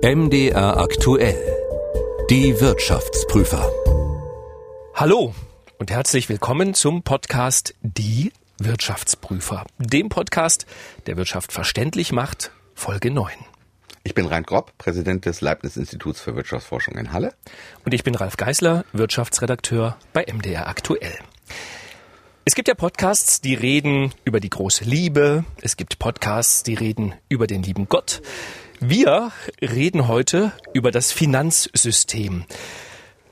MDR aktuell. Die Wirtschaftsprüfer. Hallo und herzlich willkommen zum Podcast Die Wirtschaftsprüfer, dem Podcast, der Wirtschaft verständlich macht, Folge 9. Ich bin Rein Grob, Präsident des Leibniz-Instituts für Wirtschaftsforschung in Halle. Und ich bin Ralf Geißler, Wirtschaftsredakteur bei MDR aktuell. Es gibt ja Podcasts, die reden über die große Liebe. Es gibt Podcasts, die reden über den lieben Gott. Wir reden heute über das Finanzsystem.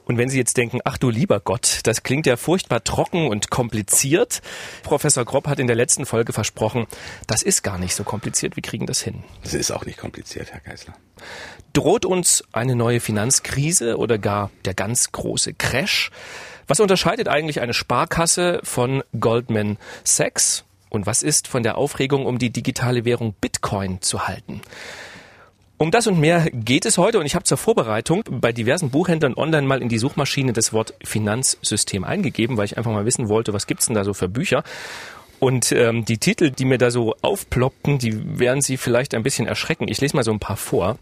Und wenn Sie jetzt denken, ach du lieber Gott, das klingt ja furchtbar trocken und kompliziert. Professor Grob hat in der letzten Folge versprochen, das ist gar nicht so kompliziert, wir kriegen das hin. Das ist auch nicht kompliziert, Herr Geisler. Droht uns eine neue Finanzkrise oder gar der ganz große Crash? Was unterscheidet eigentlich eine Sparkasse von Goldman Sachs? Und was ist von der Aufregung um die digitale Währung Bitcoin zu halten? Um das und mehr geht es heute und ich habe zur Vorbereitung bei diversen Buchhändlern online mal in die Suchmaschine das Wort Finanzsystem eingegeben, weil ich einfach mal wissen wollte, was gibt's denn da so für Bücher. Und ähm, die Titel, die mir da so aufploppten, die werden Sie vielleicht ein bisschen erschrecken. Ich lese mal so ein paar vor.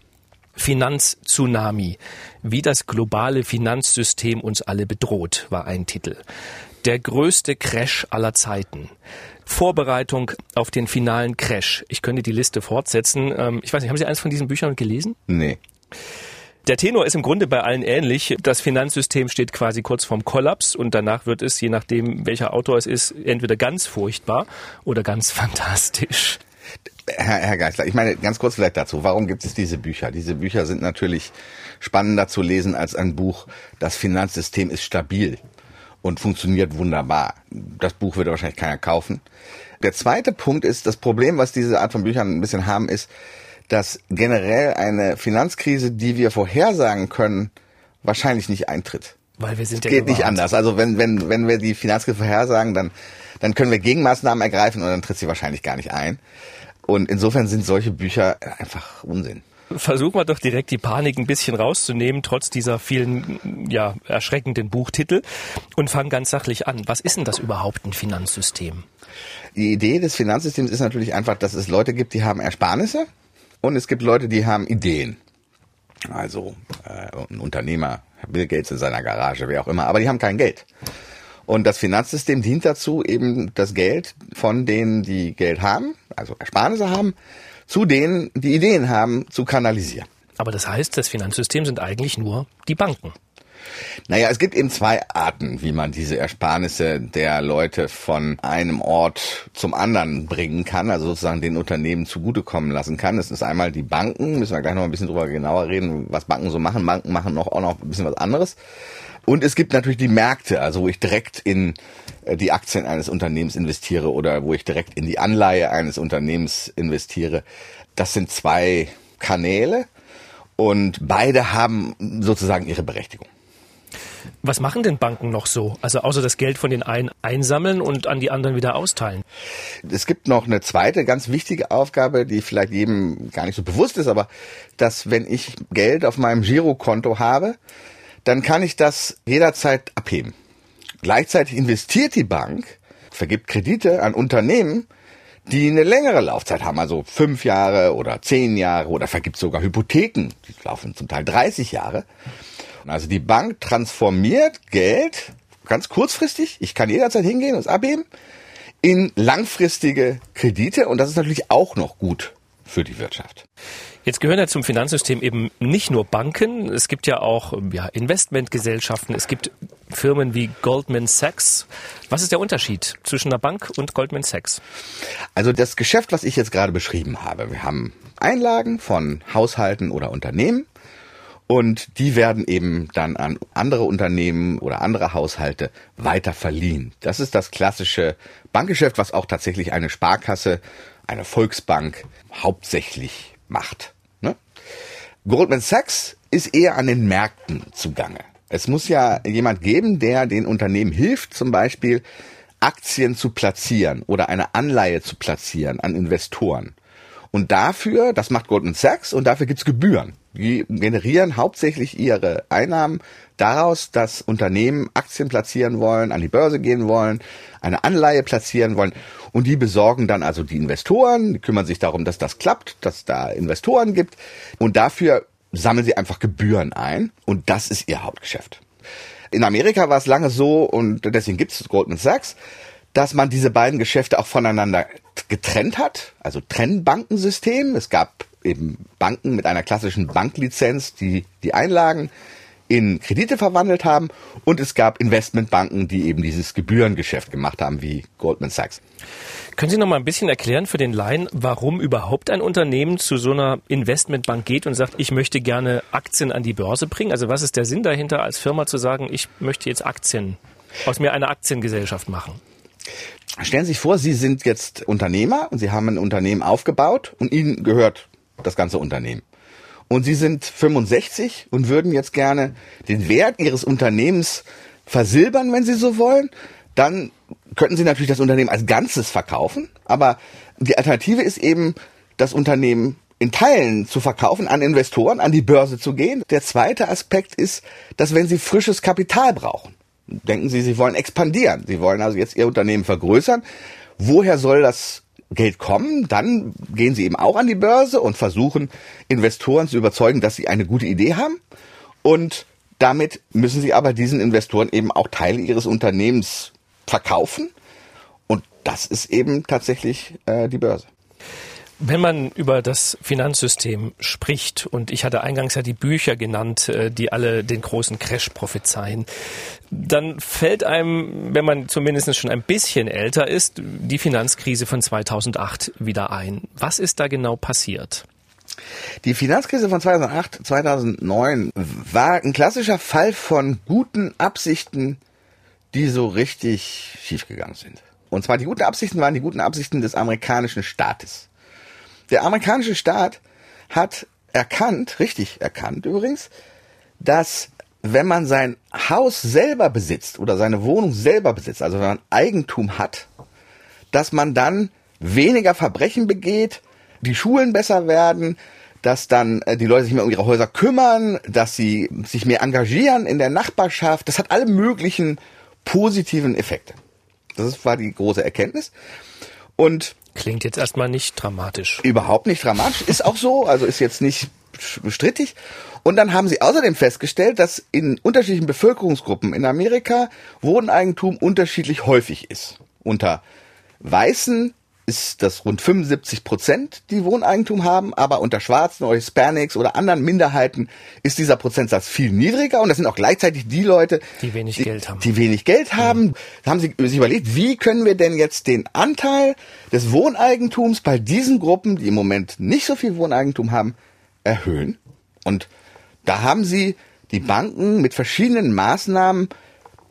Finanztsunami. Wie das globale Finanzsystem uns alle bedroht, war ein Titel. Der größte Crash aller Zeiten. Vorbereitung auf den finalen Crash. Ich könnte die Liste fortsetzen. Ähm, ich weiß nicht, haben Sie eines von diesen Büchern gelesen? Nee. Der Tenor ist im Grunde bei allen ähnlich. Das Finanzsystem steht quasi kurz vorm Kollaps und danach wird es, je nachdem welcher Autor es ist, entweder ganz furchtbar oder ganz fantastisch. Herr, Herr Geisler, ich meine ganz kurz vielleicht dazu, warum gibt es diese Bücher? Diese Bücher sind natürlich spannender zu lesen als ein Buch, das Finanzsystem ist stabil und funktioniert wunderbar. Das Buch würde wahrscheinlich keiner kaufen. Der zweite Punkt ist, das Problem, was diese Art von Büchern ein bisschen haben, ist, dass generell eine Finanzkrise, die wir vorhersagen können, wahrscheinlich nicht eintritt. Weil wir sind es ja geht nicht anders. Also wenn, wenn, wenn wir die Finanzkrise vorhersagen, dann, dann können wir Gegenmaßnahmen ergreifen und dann tritt sie wahrscheinlich gar nicht ein. Und insofern sind solche Bücher einfach Unsinn versuchen wir doch direkt die Panik ein bisschen rauszunehmen, trotz dieser vielen ja, erschreckenden Buchtitel und fangen ganz sachlich an. Was ist denn das überhaupt ein Finanzsystem? Die Idee des Finanzsystems ist natürlich einfach, dass es Leute gibt, die haben Ersparnisse und es gibt Leute, die haben Ideen. Also äh, ein Unternehmer, Bill Gates in seiner Garage, wer auch immer, aber die haben kein Geld. Und das Finanzsystem dient dazu, eben das Geld von denen, die Geld haben, also Ersparnisse haben, zu denen, die Ideen haben, zu kanalisieren. Aber das heißt, das Finanzsystem sind eigentlich nur die Banken. Naja, es gibt eben zwei Arten, wie man diese Ersparnisse der Leute von einem Ort zum anderen bringen kann, also sozusagen den Unternehmen zugutekommen lassen kann. Das ist einmal die Banken, müssen wir gleich noch ein bisschen drüber genauer reden, was Banken so machen. Banken machen noch, auch noch ein bisschen was anderes. Und es gibt natürlich die Märkte, also wo ich direkt in äh, die Aktien eines Unternehmens investiere oder wo ich direkt in die Anleihe eines Unternehmens investiere. Das sind zwei Kanäle und beide haben sozusagen ihre Berechtigung. Was machen denn Banken noch so? Also außer das Geld von den einen einsammeln und an die anderen wieder austeilen? Es gibt noch eine zweite ganz wichtige Aufgabe, die vielleicht jedem gar nicht so bewusst ist, aber dass wenn ich Geld auf meinem Girokonto habe, dann kann ich das jederzeit abheben. Gleichzeitig investiert die Bank, vergibt Kredite an Unternehmen, die eine längere Laufzeit haben, also fünf Jahre oder zehn Jahre oder vergibt sogar Hypotheken, die laufen zum Teil 30 Jahre. Also die Bank transformiert Geld ganz kurzfristig, ich kann jederzeit hingehen und es abheben, in langfristige Kredite und das ist natürlich auch noch gut für die Wirtschaft. Jetzt gehören ja zum Finanzsystem eben nicht nur Banken, es gibt ja auch ja, Investmentgesellschaften, es gibt Firmen wie Goldman Sachs. Was ist der Unterschied zwischen einer Bank und Goldman Sachs? Also das Geschäft, was ich jetzt gerade beschrieben habe, wir haben Einlagen von Haushalten oder Unternehmen und die werden eben dann an andere Unternehmen oder andere Haushalte weiter verliehen. Das ist das klassische Bankgeschäft, was auch tatsächlich eine Sparkasse, eine Volksbank hauptsächlich macht. Goldman Sachs ist eher an den Märkten zugange. Es muss ja jemand geben, der den Unternehmen hilft, zum Beispiel Aktien zu platzieren oder eine Anleihe zu platzieren an Investoren. Und dafür, das macht Goldman Sachs und dafür gibt's Gebühren. Die generieren hauptsächlich ihre Einnahmen daraus, dass Unternehmen Aktien platzieren wollen, an die Börse gehen wollen, eine Anleihe platzieren wollen. Und die besorgen dann also die Investoren, die kümmern sich darum, dass das klappt, dass da Investoren gibt. Und dafür sammeln sie einfach Gebühren ein und das ist ihr Hauptgeschäft. In Amerika war es lange so und deswegen gibt es Goldman Sachs, dass man diese beiden Geschäfte auch voneinander getrennt hat, also Trennbankensystem. Es gab eben Banken mit einer klassischen Banklizenz, die die Einlagen in Kredite verwandelt haben und es gab Investmentbanken, die eben dieses Gebührengeschäft gemacht haben, wie Goldman Sachs. Können Sie noch mal ein bisschen erklären für den Laien, warum überhaupt ein Unternehmen zu so einer Investmentbank geht und sagt, ich möchte gerne Aktien an die Börse bringen? Also was ist der Sinn dahinter, als Firma zu sagen, ich möchte jetzt Aktien aus mir eine Aktiengesellschaft machen? Stellen Sie sich vor, Sie sind jetzt Unternehmer und Sie haben ein Unternehmen aufgebaut und Ihnen gehört das ganze Unternehmen. Und Sie sind 65 und würden jetzt gerne den Wert Ihres Unternehmens versilbern, wenn Sie so wollen, dann könnten Sie natürlich das Unternehmen als Ganzes verkaufen, aber die Alternative ist eben, das Unternehmen in Teilen zu verkaufen, an Investoren, an die Börse zu gehen. Der zweite Aspekt ist, dass wenn Sie frisches Kapital brauchen, denken Sie, Sie wollen expandieren, Sie wollen also jetzt Ihr Unternehmen vergrößern, woher soll das Geld kommen, dann gehen sie eben auch an die Börse und versuchen Investoren zu überzeugen, dass sie eine gute Idee haben. Und damit müssen sie aber diesen Investoren eben auch Teile ihres Unternehmens verkaufen. Und das ist eben tatsächlich äh, die Börse. Wenn man über das Finanzsystem spricht, und ich hatte eingangs ja die Bücher genannt, äh, die alle den großen Crash prophezeien, dann fällt einem, wenn man zumindest schon ein bisschen älter ist, die Finanzkrise von 2008 wieder ein. Was ist da genau passiert? Die Finanzkrise von 2008, 2009 war ein klassischer Fall von guten Absichten, die so richtig schiefgegangen sind. Und zwar die guten Absichten waren die guten Absichten des amerikanischen Staates. Der amerikanische Staat hat erkannt, richtig erkannt übrigens, dass wenn man sein Haus selber besitzt oder seine Wohnung selber besitzt, also wenn man Eigentum hat, dass man dann weniger Verbrechen begeht, die Schulen besser werden, dass dann äh, die Leute sich mehr um ihre Häuser kümmern, dass sie sich mehr engagieren in der Nachbarschaft. Das hat alle möglichen positiven Effekte. Das war die große Erkenntnis. Und Klingt jetzt erstmal nicht dramatisch. Überhaupt nicht dramatisch. Ist auch so, also ist jetzt nicht strittig. Und dann haben sie außerdem festgestellt, dass in unterschiedlichen Bevölkerungsgruppen in Amerika Wohneigentum unterschiedlich häufig ist. Unter Weißen ist das rund 75 Prozent, die Wohneigentum haben, aber unter Schwarzen oder Hispanics oder anderen Minderheiten ist dieser Prozentsatz viel niedriger und das sind auch gleichzeitig die Leute, die wenig die, Geld haben. Die wenig Geld haben. Mhm. Da haben sie sich überlegt, wie können wir denn jetzt den Anteil des Wohneigentums bei diesen Gruppen, die im Moment nicht so viel Wohneigentum haben, erhöhen? Und da haben sie die Banken mit verschiedenen Maßnahmen,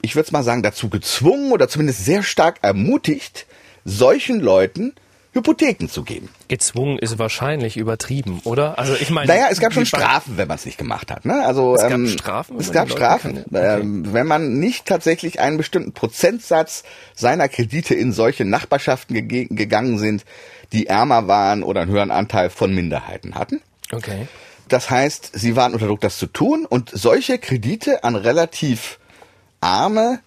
ich würde es mal sagen, dazu gezwungen oder zumindest sehr stark ermutigt, solchen Leuten Hypotheken zu geben. Gezwungen ist wahrscheinlich übertrieben, oder? Also ich meine, naja, es gab schon Strafen, wenn man es nicht gemacht hat. Ne? Also es gab ähm, Strafen. Es gab Strafen, okay. ähm, wenn man nicht tatsächlich einen bestimmten Prozentsatz seiner Kredite in solche Nachbarschaften ge gegangen sind, die ärmer waren oder einen höheren Anteil von Minderheiten hatten. Okay. Das heißt, sie waren unter Druck, das zu tun und solche Kredite an relativ arme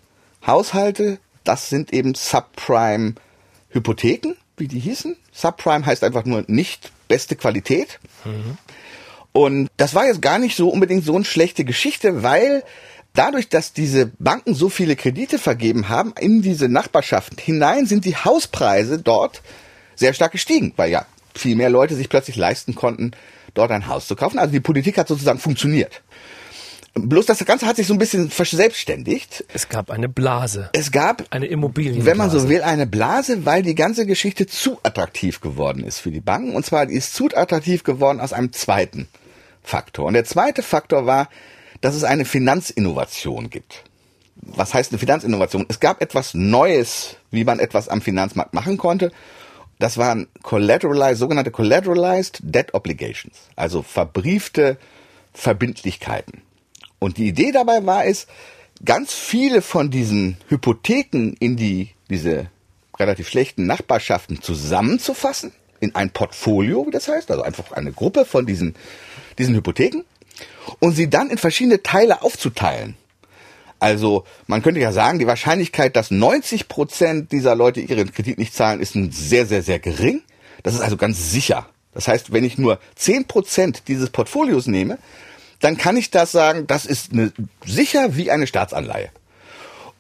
Haushalte, das sind eben Subprime Hypotheken, wie die hießen. Subprime heißt einfach nur nicht beste Qualität. Mhm. Und das war jetzt gar nicht so unbedingt so eine schlechte Geschichte, weil dadurch, dass diese Banken so viele Kredite vergeben haben, in diese Nachbarschaften hinein sind die Hauspreise dort sehr stark gestiegen, weil ja viel mehr Leute sich plötzlich leisten konnten, dort ein Haus zu kaufen. Also die Politik hat sozusagen funktioniert. Bloß das Ganze hat sich so ein bisschen verselbstständigt. Es gab eine Blase. Es gab eine Immobilienblase. Wenn man so will, eine Blase, weil die ganze Geschichte zu attraktiv geworden ist für die Banken. Und zwar die ist zu attraktiv geworden aus einem zweiten Faktor. Und der zweite Faktor war, dass es eine Finanzinnovation gibt. Was heißt eine Finanzinnovation? Es gab etwas Neues, wie man etwas am Finanzmarkt machen konnte. Das waren collateralized, sogenannte collateralized debt obligations, also verbriefte Verbindlichkeiten. Und die Idee dabei war es, ganz viele von diesen Hypotheken in die, diese relativ schlechten Nachbarschaften zusammenzufassen, in ein Portfolio, wie das heißt, also einfach eine Gruppe von diesen, diesen Hypotheken, und sie dann in verschiedene Teile aufzuteilen. Also man könnte ja sagen, die Wahrscheinlichkeit, dass 90 Prozent dieser Leute ihren Kredit nicht zahlen, ist sehr, sehr, sehr gering. Das ist also ganz sicher Das heißt, wenn ich nur zehn Prozent dieses Portfolios nehme, dann kann ich das sagen, das ist eine, sicher wie eine Staatsanleihe.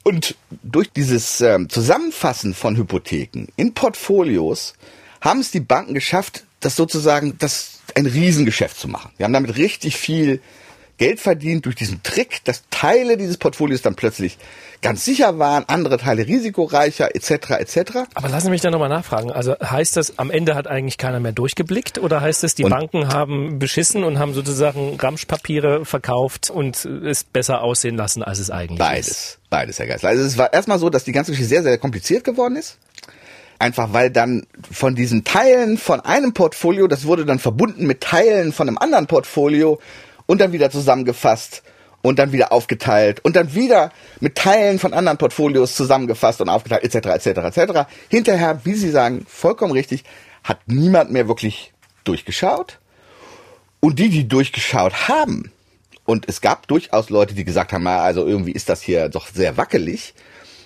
Und durch dieses ähm, Zusammenfassen von Hypotheken in Portfolios haben es die Banken geschafft, das sozusagen das ein Riesengeschäft zu machen. Wir haben damit richtig viel Geld verdient durch diesen Trick, dass Teile dieses Portfolios dann plötzlich ganz sicher waren, andere Teile risikoreicher etc. etc. Aber lassen Sie mich da nochmal nachfragen. Also heißt das, am Ende hat eigentlich keiner mehr durchgeblickt oder heißt es, die und Banken haben beschissen und haben sozusagen Ramschpapiere verkauft und es besser aussehen lassen, als es eigentlich beides, ist? Beides, beides, Herr Geisler. Also es war erstmal so, dass die ganze Geschichte sehr, sehr kompliziert geworden ist. Einfach weil dann von diesen Teilen von einem Portfolio, das wurde dann verbunden mit Teilen von einem anderen Portfolio und dann wieder zusammengefasst und dann wieder aufgeteilt und dann wieder mit Teilen von anderen Portfolios zusammengefasst und aufgeteilt etc. etc. etc. Hinterher, wie Sie sagen, vollkommen richtig, hat niemand mehr wirklich durchgeschaut und die, die durchgeschaut haben und es gab durchaus Leute, die gesagt haben, also irgendwie ist das hier doch sehr wackelig,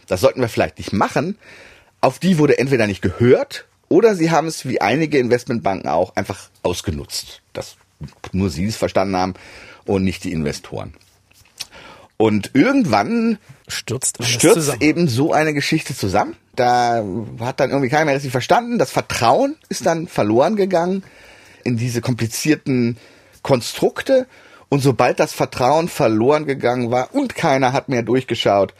das sollten wir vielleicht nicht machen. Auf die wurde entweder nicht gehört oder sie haben es wie einige Investmentbanken auch einfach ausgenutzt. Das nur sie es verstanden haben und nicht die Investoren. Und irgendwann stürzt, stürzt eben so eine Geschichte zusammen. Da hat dann irgendwie keiner mehr richtig verstanden. Das Vertrauen ist dann verloren gegangen in diese komplizierten Konstrukte. Und sobald das Vertrauen verloren gegangen war und keiner hat mehr durchgeschaut,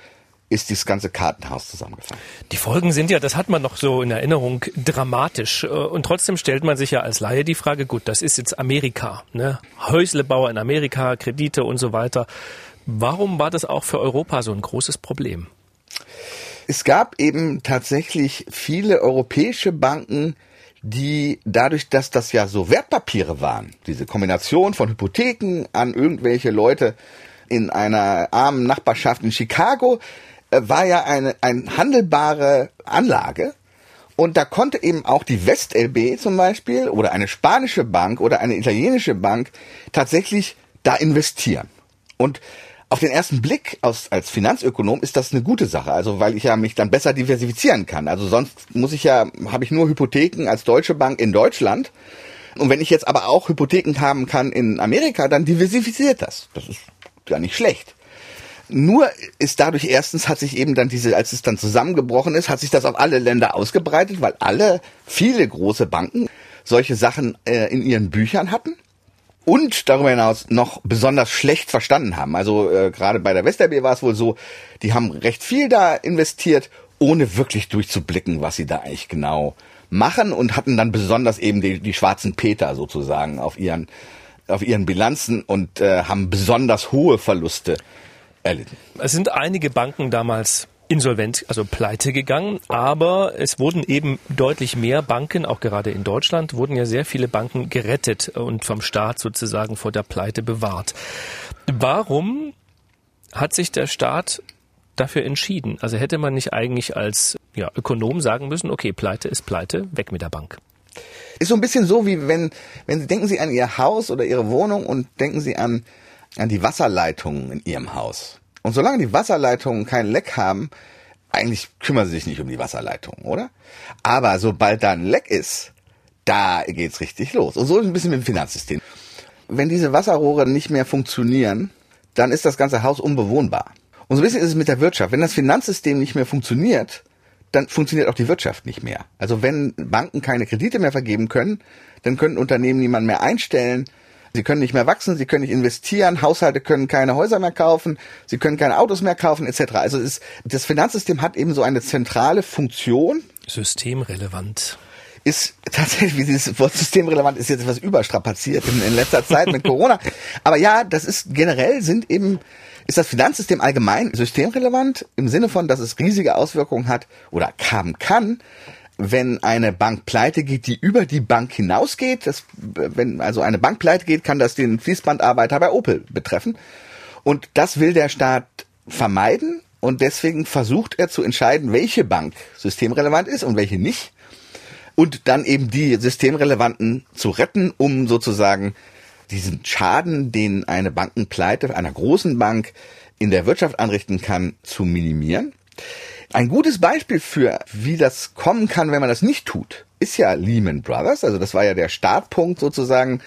ist dieses ganze Kartenhaus zusammengefallen. Die Folgen sind ja, das hat man noch so in Erinnerung, dramatisch. Äh, und trotzdem stellt man sich ja als Laie die Frage, gut, das ist jetzt Amerika, ne? Häuslebauer in Amerika, Kredite und so weiter. Warum war das auch für Europa so ein großes Problem? Es gab eben tatsächlich viele europäische Banken, die dadurch, dass das ja so Wertpapiere waren, diese Kombination von Hypotheken an irgendwelche Leute in einer armen Nachbarschaft in Chicago, war ja eine, eine handelbare Anlage. Und da konnte eben auch die WestLB zum Beispiel oder eine spanische Bank oder eine italienische Bank tatsächlich da investieren. Und auf den ersten Blick aus, als Finanzökonom ist das eine gute Sache, also weil ich ja mich dann besser diversifizieren kann. Also sonst muss ich ja, habe ich nur Hypotheken als Deutsche Bank in Deutschland. Und wenn ich jetzt aber auch Hypotheken haben kann in Amerika, dann diversifiziert das. Das ist gar nicht schlecht. Nur ist dadurch erstens hat sich eben dann diese, als es dann zusammengebrochen ist, hat sich das auf alle Länder ausgebreitet, weil alle, viele große Banken solche Sachen äh, in ihren Büchern hatten und darüber hinaus noch besonders schlecht verstanden haben. Also äh, gerade bei der Westerb war es wohl so, die haben recht viel da investiert, ohne wirklich durchzublicken, was sie da eigentlich genau machen und hatten dann besonders eben die, die schwarzen Peter sozusagen auf ihren auf ihren Bilanzen und äh, haben besonders hohe Verluste erlitten. Es sind einige Banken damals insolvent, also pleite gegangen, aber es wurden eben deutlich mehr Banken, auch gerade in Deutschland, wurden ja sehr viele Banken gerettet und vom Staat sozusagen vor der Pleite bewahrt. Warum hat sich der Staat dafür entschieden? Also hätte man nicht eigentlich als ja, Ökonom sagen müssen, okay, Pleite ist Pleite, weg mit der Bank. Ist so ein bisschen so, wie wenn, wenn Sie denken Sie an Ihr Haus oder Ihre Wohnung und denken Sie an, an die Wasserleitungen in Ihrem Haus. Und solange die Wasserleitungen kein Leck haben, eigentlich kümmern Sie sich nicht um die Wasserleitungen, oder? Aber sobald da ein Leck ist, da geht's richtig los. Und so ist ein bisschen mit dem Finanzsystem. Wenn diese Wasserrohre nicht mehr funktionieren, dann ist das ganze Haus unbewohnbar. Und so ein bisschen ist es mit der Wirtschaft. Wenn das Finanzsystem nicht mehr funktioniert, dann funktioniert auch die Wirtschaft nicht mehr. Also wenn Banken keine Kredite mehr vergeben können, dann können Unternehmen niemand mehr einstellen. Sie können nicht mehr wachsen, sie können nicht investieren, Haushalte können keine Häuser mehr kaufen, sie können keine Autos mehr kaufen, etc. Also ist, das Finanzsystem hat eben so eine zentrale Funktion. Systemrelevant. Ist tatsächlich, wie dieses Wort systemrelevant ist jetzt etwas überstrapaziert in, in letzter Zeit mit Corona. Aber ja, das ist generell sind eben ist das Finanzsystem allgemein systemrelevant im Sinne von, dass es riesige Auswirkungen hat oder haben kann, wenn eine Bank pleite geht, die über die Bank hinausgeht. Das, wenn also eine Bank pleite geht, kann das den Fließbandarbeiter bei Opel betreffen. Und das will der Staat vermeiden. Und deswegen versucht er zu entscheiden, welche Bank systemrelevant ist und welche nicht. Und dann eben die systemrelevanten zu retten, um sozusagen diesen Schaden, den eine Bankenpleite einer großen Bank in der Wirtschaft anrichten kann, zu minimieren. Ein gutes Beispiel für, wie das kommen kann, wenn man das nicht tut, ist ja Lehman Brothers. Also das war ja der Startpunkt sozusagen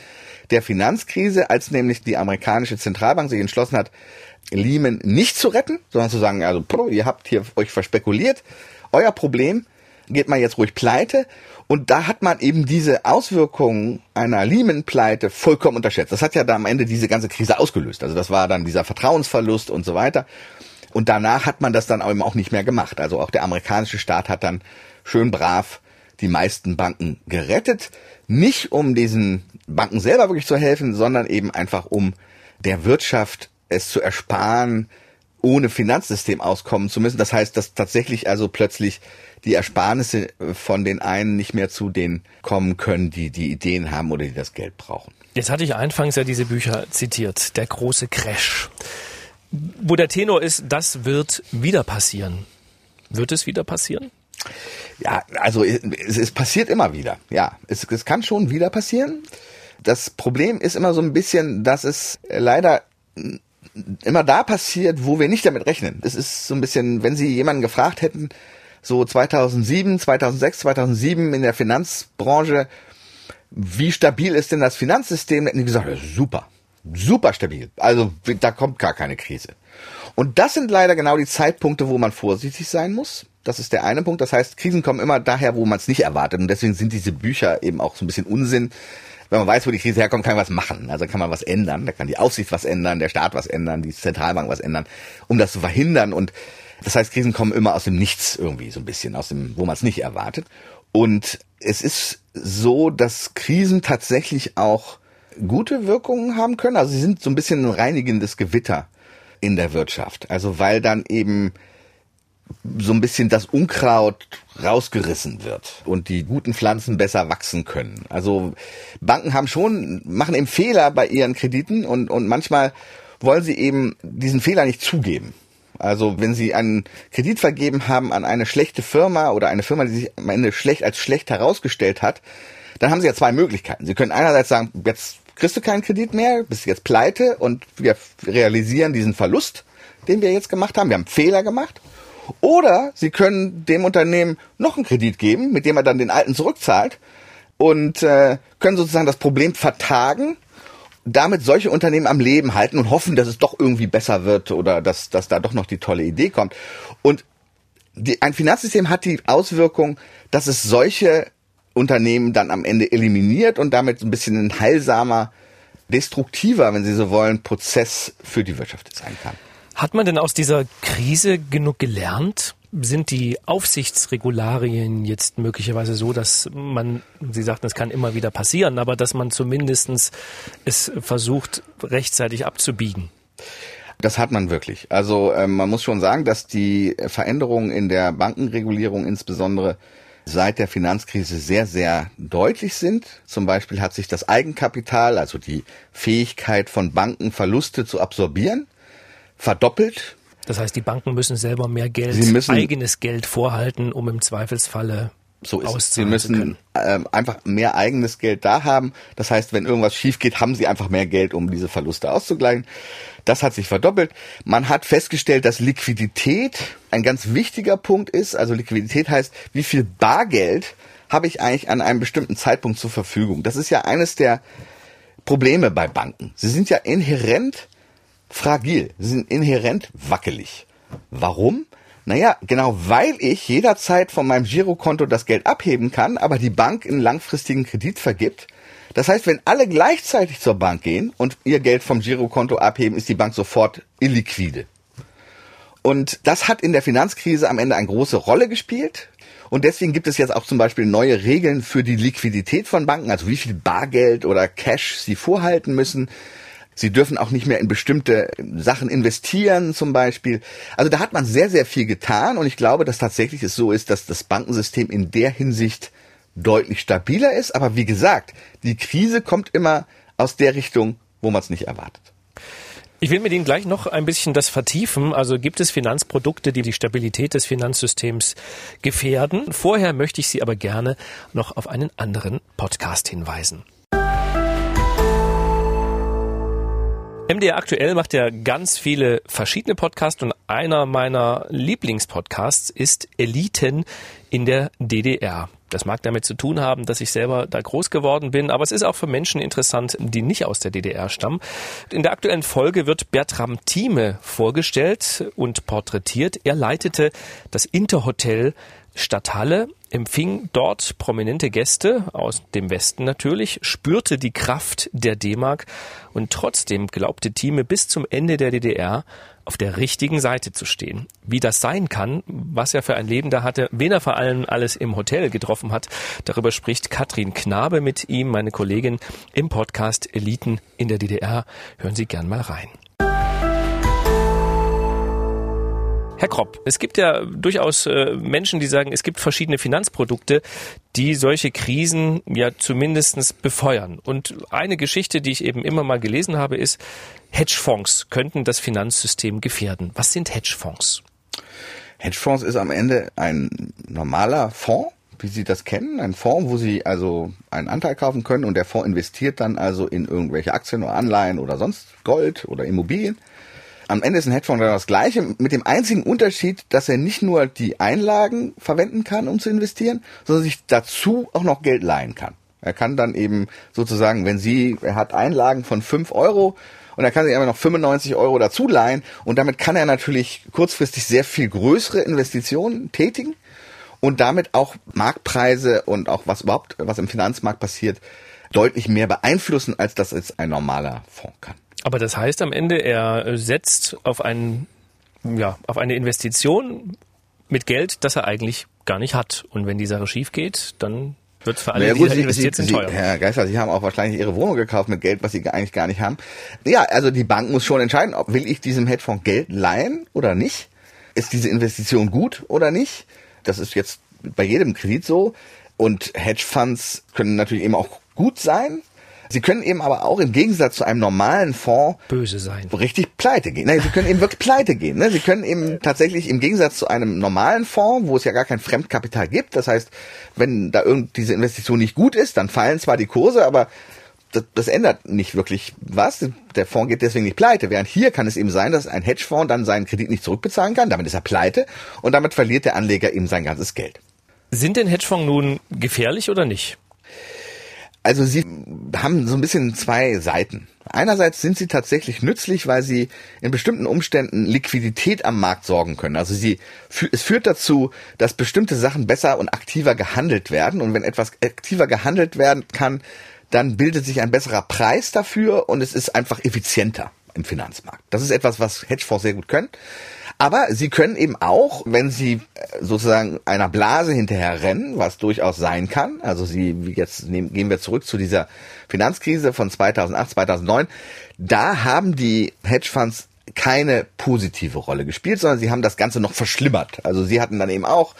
der Finanzkrise, als nämlich die amerikanische Zentralbank sich entschlossen hat, Lehman nicht zu retten, sondern zu sagen, also ihr habt hier euch verspekuliert, euer Problem, geht man jetzt ruhig pleite. Und da hat man eben diese Auswirkungen einer Lehman-Pleite vollkommen unterschätzt. Das hat ja da am Ende diese ganze Krise ausgelöst. Also das war dann dieser Vertrauensverlust und so weiter. Und danach hat man das dann eben auch nicht mehr gemacht. Also auch der amerikanische Staat hat dann schön brav die meisten Banken gerettet. Nicht um diesen Banken selber wirklich zu helfen, sondern eben einfach um der Wirtschaft es zu ersparen, ohne Finanzsystem auskommen zu müssen. Das heißt, dass tatsächlich also plötzlich die Ersparnisse von den einen nicht mehr zu denen kommen können, die die Ideen haben oder die das Geld brauchen. Jetzt hatte ich anfangs ja diese Bücher zitiert, der große Crash. Wo der Tenor ist, das wird wieder passieren. Wird es wieder passieren? Ja, also es, es passiert immer wieder. Ja, es, es kann schon wieder passieren. Das Problem ist immer so ein bisschen, dass es leider immer da passiert, wo wir nicht damit rechnen. Es ist so ein bisschen, wenn Sie jemanden gefragt hätten, so 2007, 2006, 2007 in der Finanzbranche, wie stabil ist denn das Finanzsystem? Hätten die gesagt, super, super stabil. Also da kommt gar keine Krise. Und das sind leider genau die Zeitpunkte, wo man vorsichtig sein muss. Das ist der eine Punkt. Das heißt, Krisen kommen immer daher, wo man es nicht erwartet. Und deswegen sind diese Bücher eben auch so ein bisschen Unsinn. Wenn man weiß, wo die Krise herkommt, kann man was machen. Also kann man was ändern. Da kann die Aufsicht was ändern, der Staat was ändern, die Zentralbank was ändern, um das zu verhindern. Und das heißt, Krisen kommen immer aus dem Nichts irgendwie, so ein bisschen, aus dem, wo man es nicht erwartet. Und es ist so, dass Krisen tatsächlich auch gute Wirkungen haben können. Also sie sind so ein bisschen ein reinigendes Gewitter in der Wirtschaft. Also weil dann eben so ein bisschen das Unkraut rausgerissen wird und die guten Pflanzen besser wachsen können. Also Banken haben schon, machen eben Fehler bei ihren Krediten und, und manchmal wollen sie eben diesen Fehler nicht zugeben. Also wenn Sie einen Kredit vergeben haben an eine schlechte Firma oder eine Firma, die sich am Ende schlecht als schlecht herausgestellt hat, dann haben Sie ja zwei Möglichkeiten. Sie können einerseits sagen, jetzt kriegst du keinen Kredit mehr, bist jetzt pleite und wir realisieren diesen Verlust, den wir jetzt gemacht haben. Wir haben Fehler gemacht. Oder Sie können dem Unternehmen noch einen Kredit geben, mit dem er dann den alten zurückzahlt und äh, können sozusagen das Problem vertagen damit solche Unternehmen am Leben halten und hoffen, dass es doch irgendwie besser wird oder dass, dass da doch noch die tolle Idee kommt. Und die, ein Finanzsystem hat die Auswirkung, dass es solche Unternehmen dann am Ende eliminiert und damit ein bisschen ein heilsamer, destruktiver, wenn Sie so wollen, Prozess für die Wirtschaft sein kann. Hat man denn aus dieser Krise genug gelernt? Sind die Aufsichtsregularien jetzt möglicherweise so, dass man, Sie sagten, es kann immer wieder passieren, aber dass man zumindestens es versucht, rechtzeitig abzubiegen? Das hat man wirklich. Also äh, man muss schon sagen, dass die Veränderungen in der Bankenregulierung insbesondere seit der Finanzkrise sehr, sehr deutlich sind. Zum Beispiel hat sich das Eigenkapital, also die Fähigkeit von Banken, Verluste zu absorbieren, verdoppelt. Das heißt, die Banken müssen selber mehr Geld, müssen, eigenes Geld vorhalten, um im Zweifelsfalle so ist es. Sie müssen ähm, einfach mehr eigenes Geld da haben. Das heißt, wenn irgendwas schief geht, haben sie einfach mehr Geld, um diese Verluste auszugleichen. Das hat sich verdoppelt. Man hat festgestellt, dass Liquidität ein ganz wichtiger Punkt ist. Also Liquidität heißt, wie viel Bargeld habe ich eigentlich an einem bestimmten Zeitpunkt zur Verfügung. Das ist ja eines der Probleme bei Banken. Sie sind ja inhärent fragil. Sie sind inhärent wackelig. Warum? Naja, genau weil ich jederzeit von meinem Girokonto das Geld abheben kann, aber die Bank einen langfristigen Kredit vergibt. Das heißt, wenn alle gleichzeitig zur Bank gehen und ihr Geld vom Girokonto abheben, ist die Bank sofort illiquide. Und das hat in der Finanzkrise am Ende eine große Rolle gespielt. Und deswegen gibt es jetzt auch zum Beispiel neue Regeln für die Liquidität von Banken, also wie viel Bargeld oder Cash sie vorhalten müssen. Sie dürfen auch nicht mehr in bestimmte Sachen investieren, zum Beispiel. Also da hat man sehr, sehr viel getan und ich glaube, dass tatsächlich es so ist, dass das Bankensystem in der Hinsicht deutlich stabiler ist. Aber wie gesagt, die Krise kommt immer aus der Richtung, wo man es nicht erwartet. Ich will mit Ihnen gleich noch ein bisschen das vertiefen. Also gibt es Finanzprodukte, die die Stabilität des Finanzsystems gefährden? Vorher möchte ich Sie aber gerne noch auf einen anderen Podcast hinweisen. MDR aktuell macht ja ganz viele verschiedene Podcasts und einer meiner Lieblingspodcasts ist Eliten in der DDR. Das mag damit zu tun haben, dass ich selber da groß geworden bin, aber es ist auch für Menschen interessant, die nicht aus der DDR stammen. In der aktuellen Folge wird Bertram Thieme vorgestellt und porträtiert. Er leitete das Interhotel Stadthalle, empfing dort prominente Gäste aus dem Westen natürlich, spürte die Kraft der D-Mark und trotzdem glaubte Thieme bis zum Ende der DDR auf der richtigen Seite zu stehen. Wie das sein kann, was er für ein Leben da hatte, wen er vor allem alles im Hotel getroffen hat, darüber spricht Katrin Knabe mit ihm, meine Kollegin im Podcast Eliten in der DDR. Hören Sie gern mal rein. Herr Kropp, es gibt ja durchaus äh, Menschen, die sagen, es gibt verschiedene Finanzprodukte, die solche Krisen ja zumindestens befeuern. Und eine Geschichte, die ich eben immer mal gelesen habe, ist, Hedgefonds könnten das Finanzsystem gefährden. Was sind Hedgefonds? Hedgefonds ist am Ende ein normaler Fonds, wie Sie das kennen, ein Fonds, wo Sie also einen Anteil kaufen können und der Fonds investiert dann also in irgendwelche Aktien oder Anleihen oder sonst Gold oder Immobilien. Am Ende ist ein Hedgefonds das gleiche, mit dem einzigen Unterschied, dass er nicht nur die Einlagen verwenden kann, um zu investieren, sondern sich dazu auch noch Geld leihen kann. Er kann dann eben sozusagen, wenn Sie, er hat Einlagen von fünf Euro und er kann sich einfach noch 95 Euro dazu leihen und damit kann er natürlich kurzfristig sehr viel größere Investitionen tätigen und damit auch Marktpreise und auch was überhaupt, was im Finanzmarkt passiert, deutlich mehr beeinflussen, als das jetzt ein normaler Fonds kann. Aber das heißt am Ende, er setzt auf einen, ja, auf eine Investition mit Geld, das er eigentlich gar nicht hat. Und wenn die Sache schief geht, dann wird es für alle, naja, gut, die investiert Sie, sind, teuer. Herr Geister, Sie haben auch wahrscheinlich Ihre Wohnung gekauft mit Geld, was Sie eigentlich gar nicht haben. Ja, also die Bank muss schon entscheiden, ob will ich diesem Hedgefonds Geld leihen oder nicht. Ist diese Investition gut oder nicht? Das ist jetzt bei jedem Kredit so. Und Hedgefonds können natürlich eben auch gut sein, Sie können eben aber auch im Gegensatz zu einem normalen Fonds böse sein. Richtig pleite gehen. Nein, sie können eben wirklich pleite gehen. Ne? Sie können eben tatsächlich im Gegensatz zu einem normalen Fonds, wo es ja gar kein Fremdkapital gibt, das heißt, wenn da irgend diese Investition nicht gut ist, dann fallen zwar die Kurse, aber das, das ändert nicht wirklich was. Der Fonds geht deswegen nicht pleite. Während hier kann es eben sein, dass ein Hedgefonds dann seinen Kredit nicht zurückbezahlen kann. Damit ist er pleite und damit verliert der Anleger eben sein ganzes Geld. Sind denn Hedgefonds nun gefährlich oder nicht? Also sie haben so ein bisschen zwei Seiten. Einerseits sind sie tatsächlich nützlich, weil sie in bestimmten Umständen Liquidität am Markt sorgen können. Also sie, es führt dazu, dass bestimmte Sachen besser und aktiver gehandelt werden. Und wenn etwas aktiver gehandelt werden kann, dann bildet sich ein besserer Preis dafür und es ist einfach effizienter im Finanzmarkt. Das ist etwas, was Hedgefonds sehr gut können. Aber sie können eben auch, wenn sie äh, sozusagen einer Blase hinterher rennen, was durchaus sein kann, also sie, wie jetzt nehmen, gehen wir zurück zu dieser Finanzkrise von 2008, 2009, da haben die Hedgefonds keine positive Rolle gespielt, sondern sie haben das Ganze noch verschlimmert. Also sie hatten dann eben auch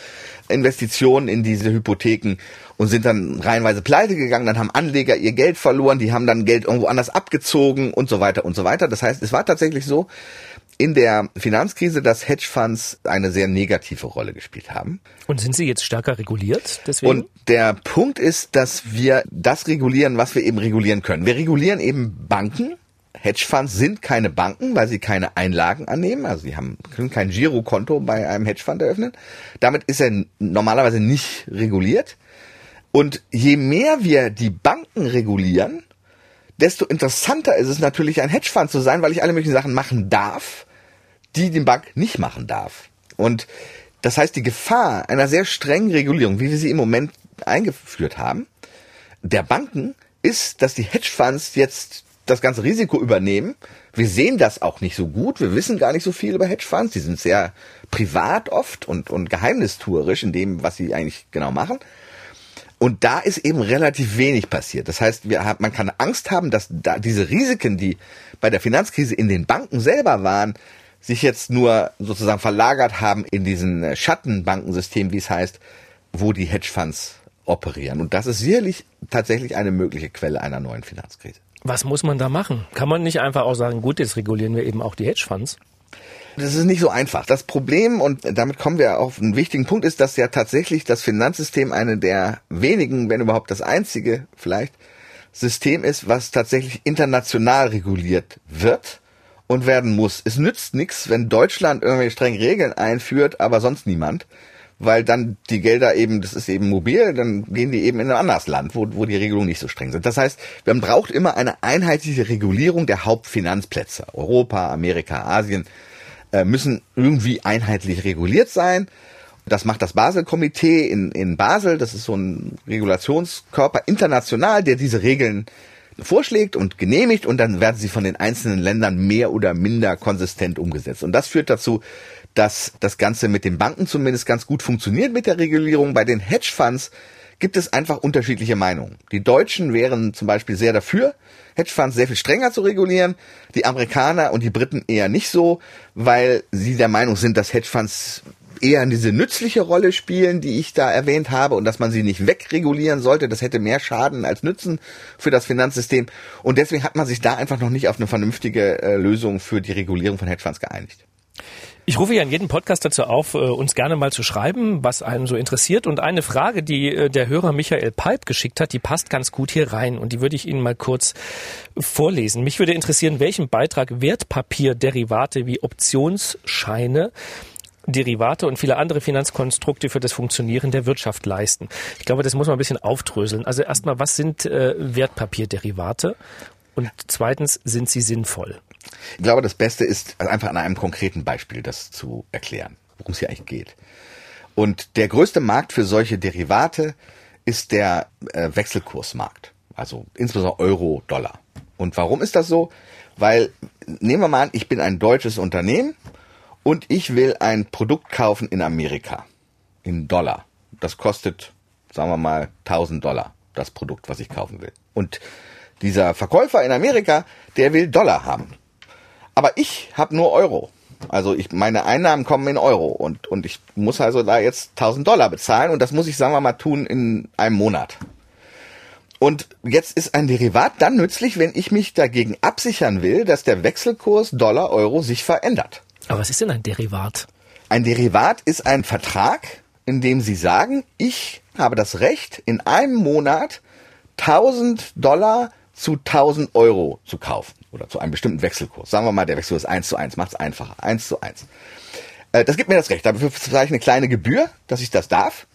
Investitionen in diese Hypotheken und sind dann reihenweise pleite gegangen, dann haben Anleger ihr Geld verloren, die haben dann Geld irgendwo anders abgezogen und so weiter und so weiter. Das heißt, es war tatsächlich so, in der Finanzkrise, dass Hedgefonds eine sehr negative Rolle gespielt haben. Und sind sie jetzt stärker reguliert? Deswegen? Und der Punkt ist, dass wir das regulieren, was wir eben regulieren können. Wir regulieren eben Banken. Hedgefonds sind keine Banken, weil sie keine Einlagen annehmen. Also sie haben, können kein Girokonto bei einem Hedgefonds eröffnen. Damit ist er normalerweise nicht reguliert. Und je mehr wir die Banken regulieren, desto interessanter ist es natürlich, ein Hedgefonds zu sein, weil ich alle möglichen Sachen machen darf, die die Bank nicht machen darf. Und das heißt, die Gefahr einer sehr strengen Regulierung, wie wir sie im Moment eingeführt haben, der Banken ist, dass die Hedgefonds jetzt das ganze Risiko übernehmen. Wir sehen das auch nicht so gut. Wir wissen gar nicht so viel über Hedgefonds. Die sind sehr privat oft und, und geheimnistuerisch in dem, was sie eigentlich genau machen. Und da ist eben relativ wenig passiert. Das heißt, wir man kann Angst haben, dass da diese Risiken, die bei der Finanzkrise in den Banken selber waren, sich jetzt nur sozusagen verlagert haben in diesen äh, Schattenbankensystem, wie es heißt, wo die Hedgefonds operieren. Und das ist sicherlich tatsächlich eine mögliche Quelle einer neuen Finanzkrise. Was muss man da machen? Kann man nicht einfach auch sagen, gut, jetzt regulieren wir eben auch die Hedgefonds? Das ist nicht so einfach. Das Problem, und damit kommen wir auf einen wichtigen Punkt, ist, dass ja tatsächlich das Finanzsystem eine der wenigen, wenn überhaupt das einzige vielleicht, System ist, was tatsächlich international reguliert wird und werden muss. Es nützt nichts, wenn Deutschland irgendwelche strengen Regeln einführt, aber sonst niemand, weil dann die Gelder eben, das ist eben mobil, dann gehen die eben in ein anderes Land, wo, wo die Regelungen nicht so streng sind. Das heißt, man braucht immer eine einheitliche Regulierung der Hauptfinanzplätze. Europa, Amerika, Asien müssen irgendwie einheitlich reguliert sein. Das macht das Basel-Komitee in, in Basel. Das ist so ein Regulationskörper international, der diese Regeln vorschlägt und genehmigt und dann werden sie von den einzelnen Ländern mehr oder minder konsistent umgesetzt. Und das führt dazu, dass das Ganze mit den Banken zumindest ganz gut funktioniert mit der Regulierung. Bei den Hedgefonds gibt es einfach unterschiedliche Meinungen. Die Deutschen wären zum Beispiel sehr dafür, Hedgefonds sehr viel strenger zu regulieren, die Amerikaner und die Briten eher nicht so, weil sie der Meinung sind, dass Hedgefonds eher diese nützliche Rolle spielen, die ich da erwähnt habe und dass man sie nicht wegregulieren sollte. Das hätte mehr Schaden als Nützen für das Finanzsystem. Und deswegen hat man sich da einfach noch nicht auf eine vernünftige äh, Lösung für die Regulierung von Hedgefonds geeinigt. Ich rufe ja in jedem Podcast dazu auf, äh, uns gerne mal zu schreiben, was einen so interessiert. Und eine Frage, die äh, der Hörer Michael Pipe geschickt hat, die passt ganz gut hier rein. Und die würde ich Ihnen mal kurz vorlesen. Mich würde interessieren, welchen Beitrag Wertpapierderivate wie Optionsscheine Derivate und viele andere Finanzkonstrukte für das Funktionieren der Wirtschaft leisten. Ich glaube, das muss man ein bisschen aufdröseln. Also erstmal, was sind äh, Wertpapierderivate? Und zweitens, sind sie sinnvoll? Ich glaube, das Beste ist einfach an einem konkreten Beispiel das zu erklären, worum es hier eigentlich geht. Und der größte Markt für solche Derivate ist der äh, Wechselkursmarkt, also insbesondere Euro, Dollar. Und warum ist das so? Weil, nehmen wir mal an, ich bin ein deutsches Unternehmen und ich will ein Produkt kaufen in Amerika, in Dollar. Das kostet, sagen wir mal, 1000 Dollar, das Produkt, was ich kaufen will. Und dieser Verkäufer in Amerika, der will Dollar haben. Aber ich habe nur Euro. Also ich, meine Einnahmen kommen in Euro und, und ich muss also da jetzt 1000 Dollar bezahlen und das muss ich, sagen wir mal, tun in einem Monat. Und jetzt ist ein Derivat dann nützlich, wenn ich mich dagegen absichern will, dass der Wechselkurs Dollar-Euro sich verändert. Aber was ist denn ein Derivat? Ein Derivat ist ein Vertrag, in dem Sie sagen, ich habe das Recht, in einem Monat 1000 Dollar zu 1000 Euro zu kaufen oder zu einem bestimmten Wechselkurs. Sagen wir mal, der Wechselkurs 1 zu 1, macht es einfacher. 1 zu 1. Äh, das gibt mir das Recht. Dafür zahle ich eine kleine Gebühr, dass ich das darf.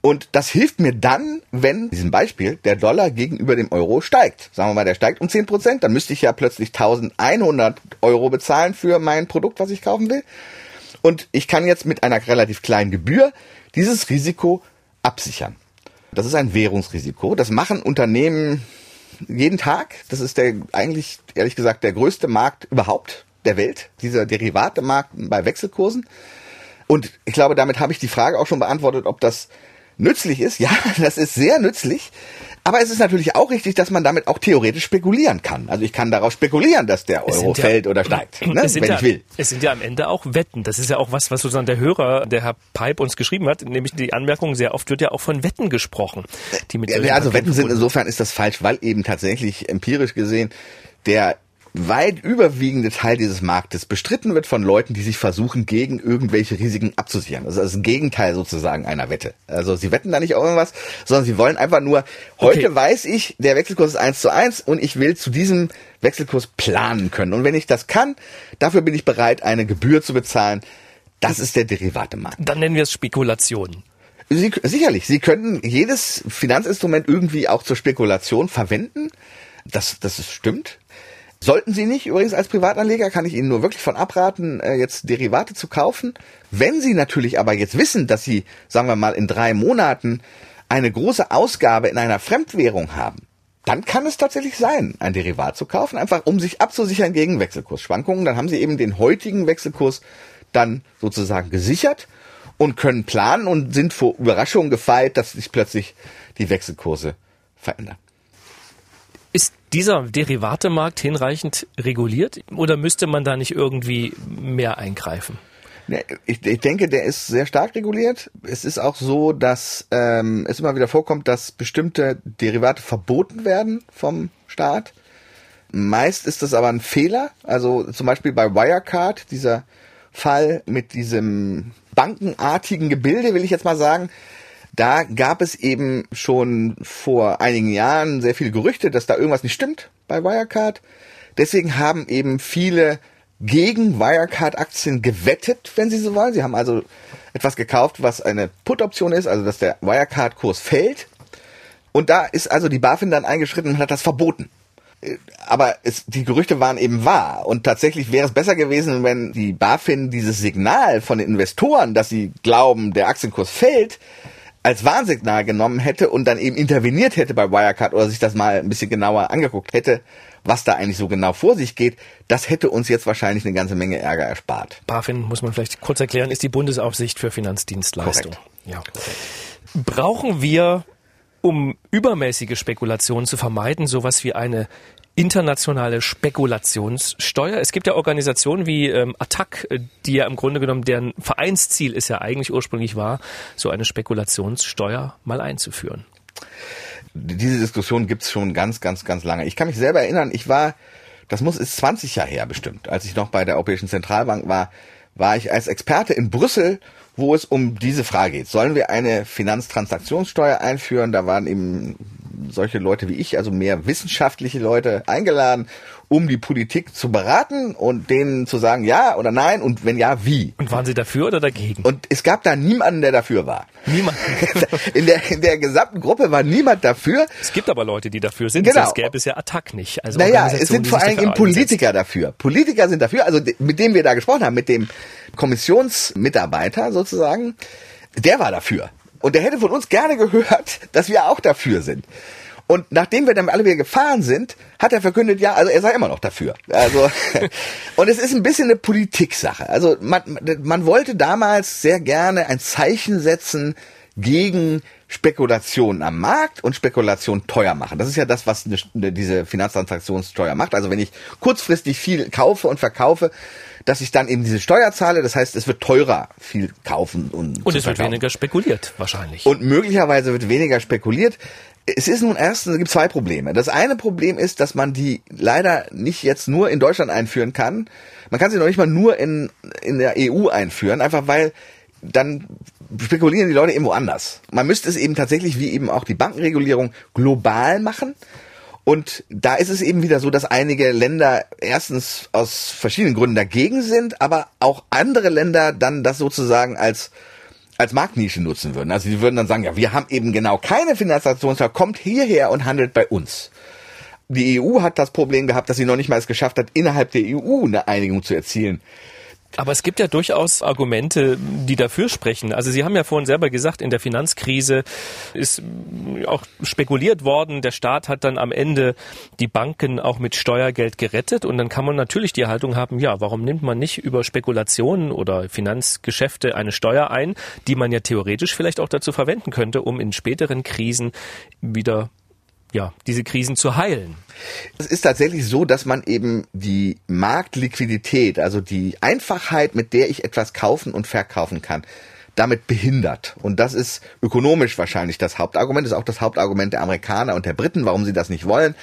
Und das hilft mir dann, wenn, in diesem Beispiel, der Dollar gegenüber dem Euro steigt. Sagen wir mal, der steigt um 10 Prozent, dann müsste ich ja plötzlich 1100 Euro bezahlen für mein Produkt, was ich kaufen will. Und ich kann jetzt mit einer relativ kleinen Gebühr dieses Risiko absichern. Das ist ein Währungsrisiko. Das machen Unternehmen jeden Tag. Das ist der eigentlich, ehrlich gesagt, der größte Markt überhaupt der Welt, dieser Derivatemarkt bei Wechselkursen. Und ich glaube, damit habe ich die Frage auch schon beantwortet, ob das nützlich ist. Ja, das ist sehr nützlich. Aber es ist natürlich auch richtig, dass man damit auch theoretisch spekulieren kann. Also ich kann darauf spekulieren, dass der Euro ja, fällt oder steigt, ne, wenn ja, ich will. Es sind ja am Ende auch Wetten. Das ist ja auch was, was sozusagen der Hörer, der Herr Pipe uns geschrieben hat, nämlich die Anmerkung, sehr oft wird ja auch von Wetten gesprochen. Die mit ja, also Wetten sind insofern ist das falsch, weil eben tatsächlich empirisch gesehen der weit überwiegende Teil dieses Marktes bestritten wird von Leuten, die sich versuchen, gegen irgendwelche Risiken abzusichern. Also das ist ein Gegenteil sozusagen einer Wette. Also sie wetten da nicht auf irgendwas, sondern sie wollen einfach nur, heute okay. weiß ich, der Wechselkurs ist eins zu eins und ich will zu diesem Wechselkurs planen können. Und wenn ich das kann, dafür bin ich bereit, eine Gebühr zu bezahlen. Das ist der Derivatemarkt. Dann nennen wir es Spekulation. Sie, sicherlich, Sie können jedes Finanzinstrument irgendwie auch zur Spekulation verwenden. Das, das stimmt. Sollten Sie nicht, übrigens als Privatanleger kann ich Ihnen nur wirklich von abraten, äh, jetzt Derivate zu kaufen. Wenn Sie natürlich aber jetzt wissen, dass Sie, sagen wir mal, in drei Monaten eine große Ausgabe in einer Fremdwährung haben, dann kann es tatsächlich sein, ein Derivat zu kaufen, einfach um sich abzusichern gegen Wechselkursschwankungen. Dann haben Sie eben den heutigen Wechselkurs dann sozusagen gesichert und können planen und sind vor Überraschungen gefeit, dass sich plötzlich die Wechselkurse verändern. Dieser Derivatemarkt hinreichend reguliert oder müsste man da nicht irgendwie mehr eingreifen? Ich, ich denke, der ist sehr stark reguliert. Es ist auch so, dass ähm, es immer wieder vorkommt, dass bestimmte Derivate verboten werden vom Staat. Meist ist das aber ein Fehler. Also zum Beispiel bei Wirecard, dieser Fall mit diesem bankenartigen Gebilde, will ich jetzt mal sagen, da gab es eben schon vor einigen Jahren sehr viele Gerüchte, dass da irgendwas nicht stimmt bei Wirecard. Deswegen haben eben viele gegen Wirecard-Aktien gewettet, wenn Sie so wollen. Sie haben also etwas gekauft, was eine Put-Option ist, also dass der Wirecard-Kurs fällt. Und da ist also die BaFin dann eingeschritten und hat das verboten. Aber es, die Gerüchte waren eben wahr. Und tatsächlich wäre es besser gewesen, wenn die BaFin dieses Signal von den Investoren, dass sie glauben, der Aktienkurs fällt, als Warnsignal genommen hätte und dann eben interveniert hätte bei Wirecard oder sich das mal ein bisschen genauer angeguckt hätte, was da eigentlich so genau vor sich geht, das hätte uns jetzt wahrscheinlich eine ganze Menge Ärger erspart. BaFin, muss man vielleicht kurz erklären, ist die Bundesaufsicht für Finanzdienstleistungen. Ja. Brauchen wir, um übermäßige Spekulationen zu vermeiden, sowas wie eine internationale Spekulationssteuer. Es gibt ja Organisationen wie ähm, Attac, äh, die ja im Grunde genommen deren Vereinsziel ist ja eigentlich ursprünglich war, so eine Spekulationssteuer mal einzuführen. Diese Diskussion gibt's schon ganz, ganz, ganz lange. Ich kann mich selber erinnern, ich war, das muss ist 20 Jahre her bestimmt, als ich noch bei der Europäischen Zentralbank war, war ich als Experte in Brüssel wo es um diese Frage geht. Sollen wir eine Finanztransaktionssteuer einführen? Da waren eben solche Leute wie ich, also mehr wissenschaftliche Leute eingeladen, um die Politik zu beraten und denen zu sagen, ja oder nein und wenn ja, wie. Und waren Sie dafür oder dagegen? Und es gab da niemanden, der dafür war. Niemand. in, der, in der gesamten Gruppe war niemand dafür. Es gibt aber Leute, die dafür sind, genau. sonst gäbe es ja Attack nicht. Also naja, es sind vor allem Politiker dafür. Politiker sind dafür, also mit dem wir da gesprochen haben, mit dem Kommissionsmitarbeiter sozusagen, der war dafür. Und der hätte von uns gerne gehört, dass wir auch dafür sind. Und nachdem wir dann alle wieder gefahren sind, hat er verkündet, ja, also er sei immer noch dafür. Also und es ist ein bisschen eine Politiksache. Also man, man wollte damals sehr gerne ein Zeichen setzen gegen Spekulation am Markt und Spekulation teuer machen. Das ist ja das, was eine, diese Finanztransaktionssteuer macht. Also wenn ich kurzfristig viel kaufe und verkaufe, dass ich dann eben diese Steuer zahle. Das heißt, es wird teurer viel kaufen und Und es wird weniger spekuliert wahrscheinlich. Und möglicherweise wird weniger spekuliert. Es ist nun erstens, es gibt zwei Probleme. Das eine Problem ist, dass man die leider nicht jetzt nur in Deutschland einführen kann. Man kann sie noch nicht mal nur in, in der EU einführen, einfach weil dann spekulieren die Leute irgendwo anders. Man müsste es eben tatsächlich, wie eben auch die Bankenregulierung, global machen. Und da ist es eben wieder so, dass einige Länder erstens aus verschiedenen Gründen dagegen sind, aber auch andere Länder dann das sozusagen als als Marktnische nutzen würden. Also die würden dann sagen, ja, wir haben eben genau keine Finanztransaktionssteuer, kommt hierher und handelt bei uns. Die EU hat das Problem gehabt, dass sie noch nicht mal es geschafft hat, innerhalb der EU eine Einigung zu erzielen. Aber es gibt ja durchaus Argumente, die dafür sprechen. Also Sie haben ja vorhin selber gesagt, in der Finanzkrise ist auch spekuliert worden, der Staat hat dann am Ende die Banken auch mit Steuergeld gerettet und dann kann man natürlich die Haltung haben, ja, warum nimmt man nicht über Spekulationen oder Finanzgeschäfte eine Steuer ein, die man ja theoretisch vielleicht auch dazu verwenden könnte, um in späteren Krisen wieder ja, diese Krisen zu heilen. Es ist tatsächlich so, dass man eben die Marktliquidität, also die Einfachheit, mit der ich etwas kaufen und verkaufen kann, damit behindert. Und das ist ökonomisch wahrscheinlich das Hauptargument, ist auch das Hauptargument der Amerikaner und der Briten, warum sie das nicht wollen,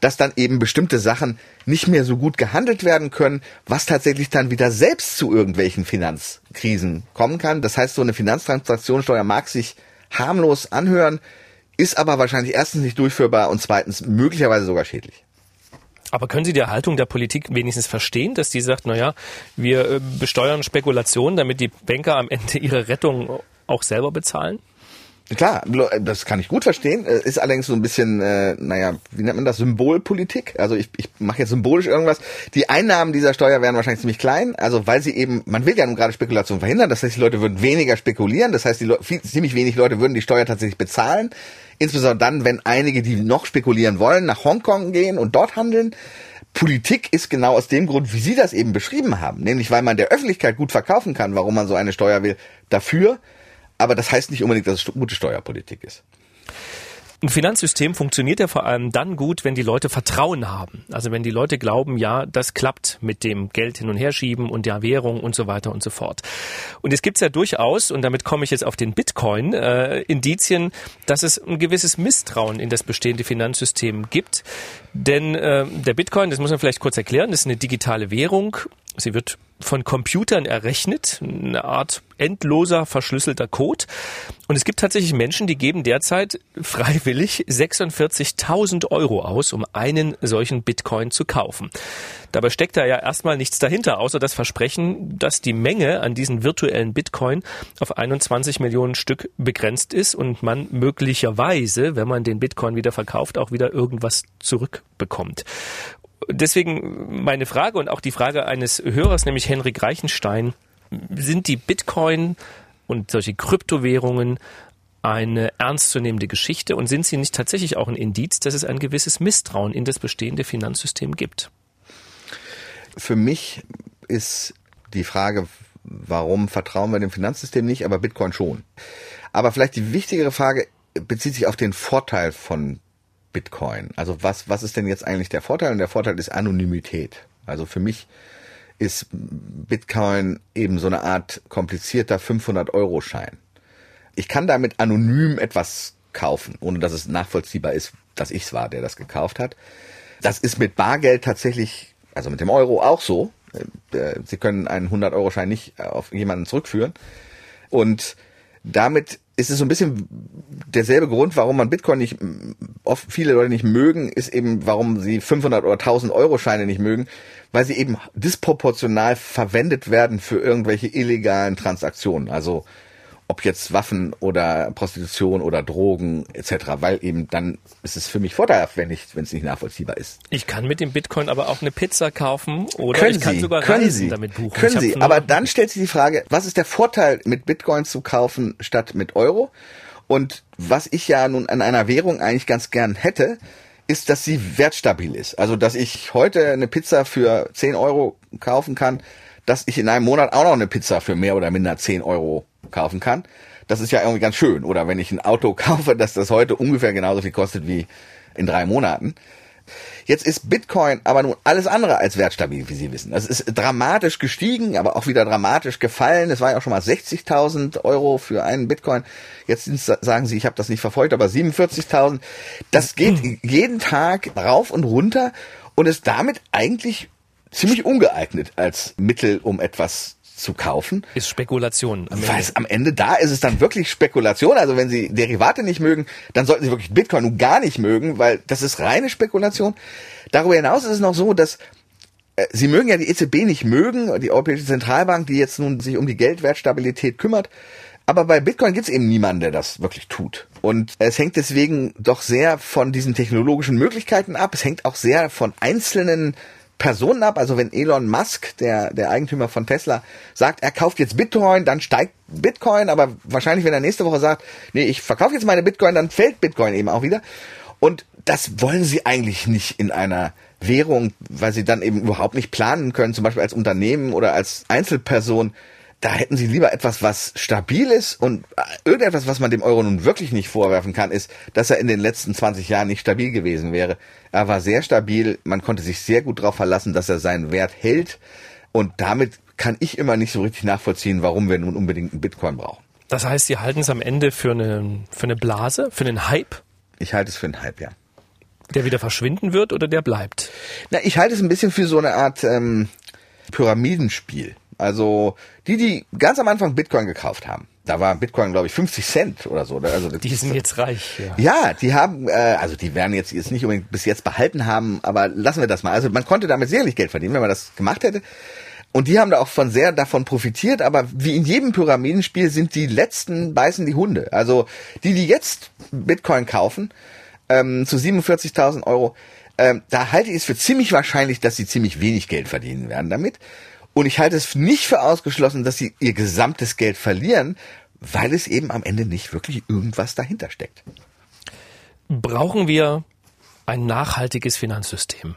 dass dann eben bestimmte Sachen nicht mehr so gut gehandelt werden können, was tatsächlich dann wieder selbst zu irgendwelchen Finanzkrisen kommen kann. Das heißt, so eine Finanztransaktionssteuer mag sich harmlos anhören, ist aber wahrscheinlich erstens nicht durchführbar und zweitens möglicherweise sogar schädlich. Aber können Sie die Haltung der Politik wenigstens verstehen, dass die sagt, naja, wir äh, besteuern Spekulationen, damit die Banker am Ende ihre Rettung auch selber bezahlen? Klar, das kann ich gut verstehen. Äh, ist allerdings so ein bisschen, äh, naja, wie nennt man das? Symbolpolitik. Also ich, ich mache jetzt symbolisch irgendwas. Die Einnahmen dieser Steuer wären wahrscheinlich ziemlich klein. Also weil sie eben, man will ja nun gerade Spekulation verhindern. Das heißt, die Leute würden weniger spekulieren. Das heißt, die Le viel, ziemlich wenig Leute würden die Steuer tatsächlich bezahlen. Insbesondere dann, wenn einige, die noch spekulieren wollen, nach Hongkong gehen und dort handeln. Politik ist genau aus dem Grund, wie Sie das eben beschrieben haben, nämlich weil man der Öffentlichkeit gut verkaufen kann, warum man so eine Steuer will, dafür. Aber das heißt nicht unbedingt, dass es gute Steuerpolitik ist. Ein Finanzsystem funktioniert ja vor allem dann gut, wenn die Leute Vertrauen haben. Also wenn die Leute glauben, ja, das klappt mit dem Geld hin und her schieben und der Währung und so weiter und so fort. Und es gibt ja durchaus, und damit komme ich jetzt auf den Bitcoin, äh, Indizien, dass es ein gewisses Misstrauen in das bestehende Finanzsystem gibt. Denn äh, der Bitcoin, das muss man vielleicht kurz erklären, ist eine digitale Währung Sie wird von Computern errechnet, eine Art endloser verschlüsselter Code. Und es gibt tatsächlich Menschen, die geben derzeit freiwillig 46.000 Euro aus, um einen solchen Bitcoin zu kaufen. Dabei steckt da ja erstmal nichts dahinter, außer das Versprechen, dass die Menge an diesen virtuellen Bitcoin auf 21 Millionen Stück begrenzt ist und man möglicherweise, wenn man den Bitcoin wieder verkauft, auch wieder irgendwas zurückbekommt deswegen meine Frage und auch die Frage eines Hörers, nämlich Henrik Reichenstein, sind die Bitcoin und solche Kryptowährungen eine ernstzunehmende Geschichte und sind sie nicht tatsächlich auch ein Indiz, dass es ein gewisses Misstrauen in das bestehende Finanzsystem gibt? Für mich ist die Frage, warum vertrauen wir dem Finanzsystem nicht, aber Bitcoin schon. Aber vielleicht die wichtigere Frage bezieht sich auf den Vorteil von Bitcoin. Also was, was ist denn jetzt eigentlich der Vorteil? Und der Vorteil ist Anonymität. Also für mich ist Bitcoin eben so eine Art komplizierter 500-Euro-Schein. Ich kann damit anonym etwas kaufen, ohne dass es nachvollziehbar ist, dass ich es war, der das gekauft hat. Das ist mit Bargeld tatsächlich, also mit dem Euro auch so. Äh, Sie können einen 100-Euro-Schein nicht auf jemanden zurückführen. Und damit ist es so ein bisschen derselbe Grund, warum man Bitcoin nicht, oft viele Leute nicht mögen, ist eben, warum sie 500 oder 1000 Euro Scheine nicht mögen, weil sie eben disproportional verwendet werden für irgendwelche illegalen Transaktionen. Also ob jetzt Waffen oder Prostitution oder Drogen etc., weil eben dann ist es für mich vorteilhaft, wenn nicht, wenn es nicht nachvollziehbar ist. Ich kann mit dem Bitcoin aber auch eine Pizza kaufen oder können ich kann Sie, sogar können Reisen Sie, damit buchen. Können Ich Sie, aber dann stellt sich die Frage, was ist der Vorteil, mit Bitcoin zu kaufen statt mit Euro? Und was ich ja nun an einer Währung eigentlich ganz gern hätte, ist, dass sie wertstabil ist. Also, dass ich heute eine Pizza für 10 Euro kaufen kann, dass ich in einem Monat auch noch eine Pizza für mehr oder minder 10 Euro kaufen kann. Das ist ja irgendwie ganz schön. Oder wenn ich ein Auto kaufe, dass das heute ungefähr genauso viel kostet wie in drei Monaten. Jetzt ist Bitcoin aber nun alles andere als wertstabil, wie Sie wissen. Es ist dramatisch gestiegen, aber auch wieder dramatisch gefallen. Es war ja auch schon mal 60.000 Euro für einen Bitcoin. Jetzt sagen Sie, ich habe das nicht verfolgt, aber 47.000. Das geht jeden Tag rauf und runter und ist damit eigentlich ziemlich ungeeignet als Mittel, um etwas zu kaufen. ist Spekulation. Am Ende. Weil am Ende da ist es dann wirklich Spekulation. Also wenn Sie Derivate nicht mögen, dann sollten Sie wirklich Bitcoin nun gar nicht mögen, weil das ist reine Spekulation. Darüber hinaus ist es noch so, dass äh, Sie mögen ja die EZB nicht mögen, die Europäische Zentralbank, die jetzt nun sich um die Geldwertstabilität kümmert. Aber bei Bitcoin gibt es eben niemanden, der das wirklich tut. Und es hängt deswegen doch sehr von diesen technologischen Möglichkeiten ab. Es hängt auch sehr von einzelnen Personen ab. Also wenn Elon Musk, der, der Eigentümer von Tesla, sagt, er kauft jetzt Bitcoin, dann steigt Bitcoin. Aber wahrscheinlich, wenn er nächste Woche sagt, nee, ich verkaufe jetzt meine Bitcoin, dann fällt Bitcoin eben auch wieder. Und das wollen sie eigentlich nicht in einer Währung, weil sie dann eben überhaupt nicht planen können, zum Beispiel als Unternehmen oder als Einzelperson. Da hätten sie lieber etwas, was stabil ist und äh, irgendetwas, was man dem Euro nun wirklich nicht vorwerfen kann, ist, dass er in den letzten 20 Jahren nicht stabil gewesen wäre. Er war sehr stabil, man konnte sich sehr gut darauf verlassen, dass er seinen Wert hält und damit kann ich immer nicht so richtig nachvollziehen, warum wir nun unbedingt einen Bitcoin brauchen. Das heißt, Sie halten es am Ende für eine, für eine Blase, für einen Hype, Ich halte es für ein Halbjahr. der wieder verschwinden wird oder der bleibt? Na, ich halte es ein bisschen für so eine Art ähm, Pyramidenspiel. Also die, die ganz am Anfang Bitcoin gekauft haben, da war Bitcoin, glaube ich, 50 Cent oder so. oder? Also Die sind jetzt reich. Ja. ja, die haben, äh, also die werden jetzt, jetzt nicht unbedingt bis jetzt behalten haben, aber lassen wir das mal. Also man konnte damit sicherlich Geld verdienen, wenn man das gemacht hätte. Und die haben da auch von sehr davon profitiert, aber wie in jedem Pyramidenspiel sind die letzten beißen die Hunde. Also die, die jetzt Bitcoin kaufen, ähm, zu 47.000 Euro, ähm, da halte ich es für ziemlich wahrscheinlich, dass sie ziemlich wenig Geld verdienen werden damit. Und ich halte es nicht für ausgeschlossen, dass sie ihr gesamtes Geld verlieren, weil es eben am Ende nicht wirklich irgendwas dahinter steckt. Brauchen wir ein nachhaltiges Finanzsystem?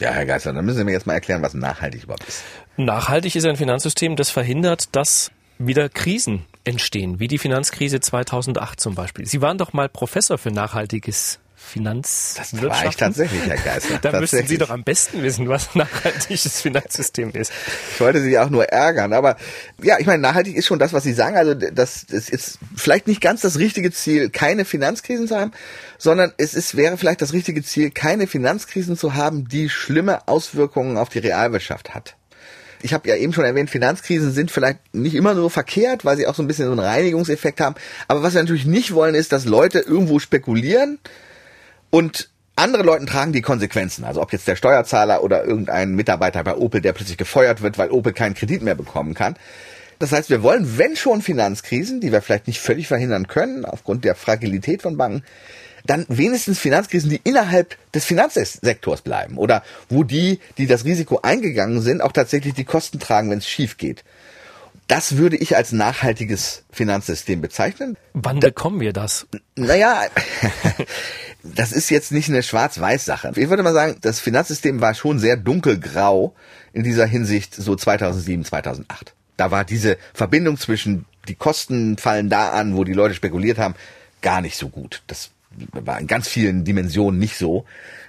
Ja, Herr Geister, dann müssen Sie mir jetzt mal erklären, was nachhaltig überhaupt ist. Nachhaltig ist ein Finanzsystem, das verhindert, dass wieder Krisen entstehen, wie die Finanzkrise 2008 zum Beispiel. Sie waren doch mal Professor für nachhaltiges Das Finanzwirtschaften. war ich tatsächlich, Herr Geister. Da müssten Sie doch am besten wissen, was ein nachhaltiges Finanzsystem ist. Ich wollte Sie auch nur ärgern, aber ja, ich meine, nachhaltig ist schon das, was Sie sagen. Also das, das ist vielleicht nicht ganz das richtige Ziel, keine Finanzkrisen zu haben, sondern es ist, wäre vielleicht das richtige Ziel, keine Finanzkrisen zu haben, die schlimme Auswirkungen auf die Realwirtschaft hat. Ich habe ja eben schon erwähnt, Finanzkrisen sind vielleicht nicht immer so verkehrt, weil sie auch so ein bisschen so einen Reinigungseffekt haben. Aber was wir natürlich nicht wollen, ist, dass Leute irgendwo spekulieren und andere Leute tragen die Konsequenzen. Also ob jetzt der Steuerzahler oder irgendein Mitarbeiter bei Opel, der plötzlich gefeuert wird, weil Opel keinen Kredit mehr bekommen kann. Das heißt, wir wollen, wenn schon Finanzkrisen, die wir vielleicht nicht völlig verhindern können, aufgrund der Fragilität von Banken, dann wenigstens Finanzkrisen, die innerhalb des Finanzsektors bleiben oder wo die, die das Risiko eingegangen sind, auch tatsächlich die Kosten tragen, wenn es schief geht. Das würde ich als nachhaltiges Finanzsystem bezeichnen. Wann bekommen wir das? Naja, das ist jetzt nicht eine Schwarz-Weiß-Sache. Ich würde mal sagen, das Finanzsystem war schon sehr dunkelgrau in dieser Hinsicht so 2007, 2008. Da war diese Verbindung zwischen die Kosten fallen da an, wo die Leute spekuliert haben, gar nicht so gut. Das war in ganz vielen Dimensionen nicht so.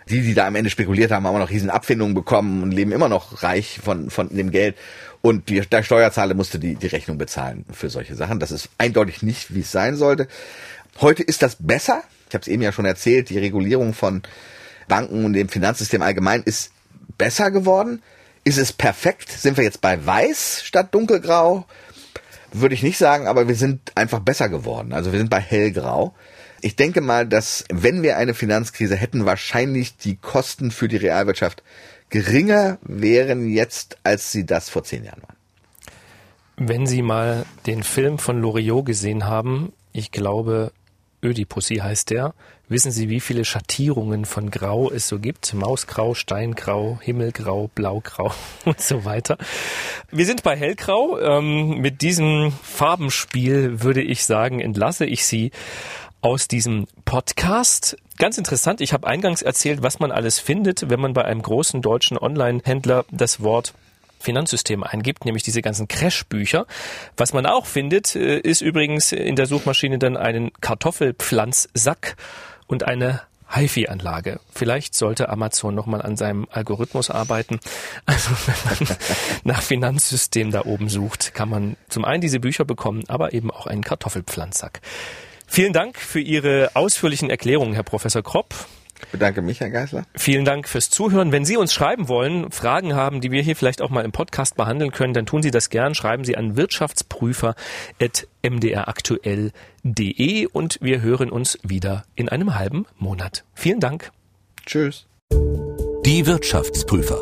Die, die da am Ende spekuliert haben, haben auch noch riesen Abfindungen bekommen und leben immer noch reich von, von dem Geld. Und die, der Steuerzahler musste die, die Rechnung bezahlen für solche Sachen. Das ist eindeutig nicht, wie es sein sollte. Heute ist das besser. Ich habe es eben ja schon erzählt, die Regulierung von Banken und dem Finanzsystem allgemein ist besser geworden. Ist es perfekt? Sind wir jetzt bei weiß statt dunkelgrau? Würde ich nicht sagen, aber wir sind einfach besser geworden. Also wir sind bei hellgrau. Ich denke mal, dass wenn wir eine Finanzkrise hätten, wahrscheinlich die Kosten für die Realwirtschaft geringer wären jetzt, als sie das vor zehn Jahren waren. Wenn Sie mal den Film von Loriot gesehen haben, ich glaube, Ödipussy heißt der, Wissen Sie, wie viele Schattierungen von Grau es so gibt? Mausgrau, Steingrau, Himmelgrau, Blaugrau und so weiter. Wir sind bei Hellgrau. Ähm, mit diesem Farbenspiel würde ich sagen, entlasse ich Sie aus diesem Podcast. Ganz interessant, ich habe eingangs erzählt, was man alles findet, wenn man bei einem großen deutschen Online-Händler das Wort Finanzsystem eingibt, nämlich diese ganzen Crash-Bücher. Was man auch findet, äh, ist übrigens in der Suchmaschine dann einen Kartoffelpflanzsack und eine HiFi-Anlage. Vielleicht sollte Amazon nochmal an seinem Algorithmus arbeiten. Also wenn man nach Finanzsystem da oben sucht, kann man zum einen diese Bücher bekommen, aber eben auch einen Kartoffelpflanzsack. Vielen Dank für Ihre ausführlichen Erklärungen, Herr Professor Kropp. Ich bedanke mich, Herr Geisler. Vielen Dank fürs Zuhören. Wenn Sie uns schreiben wollen, Fragen haben, die wir hier vielleicht auch mal im Podcast behandeln können, dann tun Sie das gern. Schreiben Sie an wirtschaftsprüfer.mdraktuell.de und wir hören uns wieder in einem halben Monat. Vielen Dank. Tschüss. Die Wirtschaftsprüfer.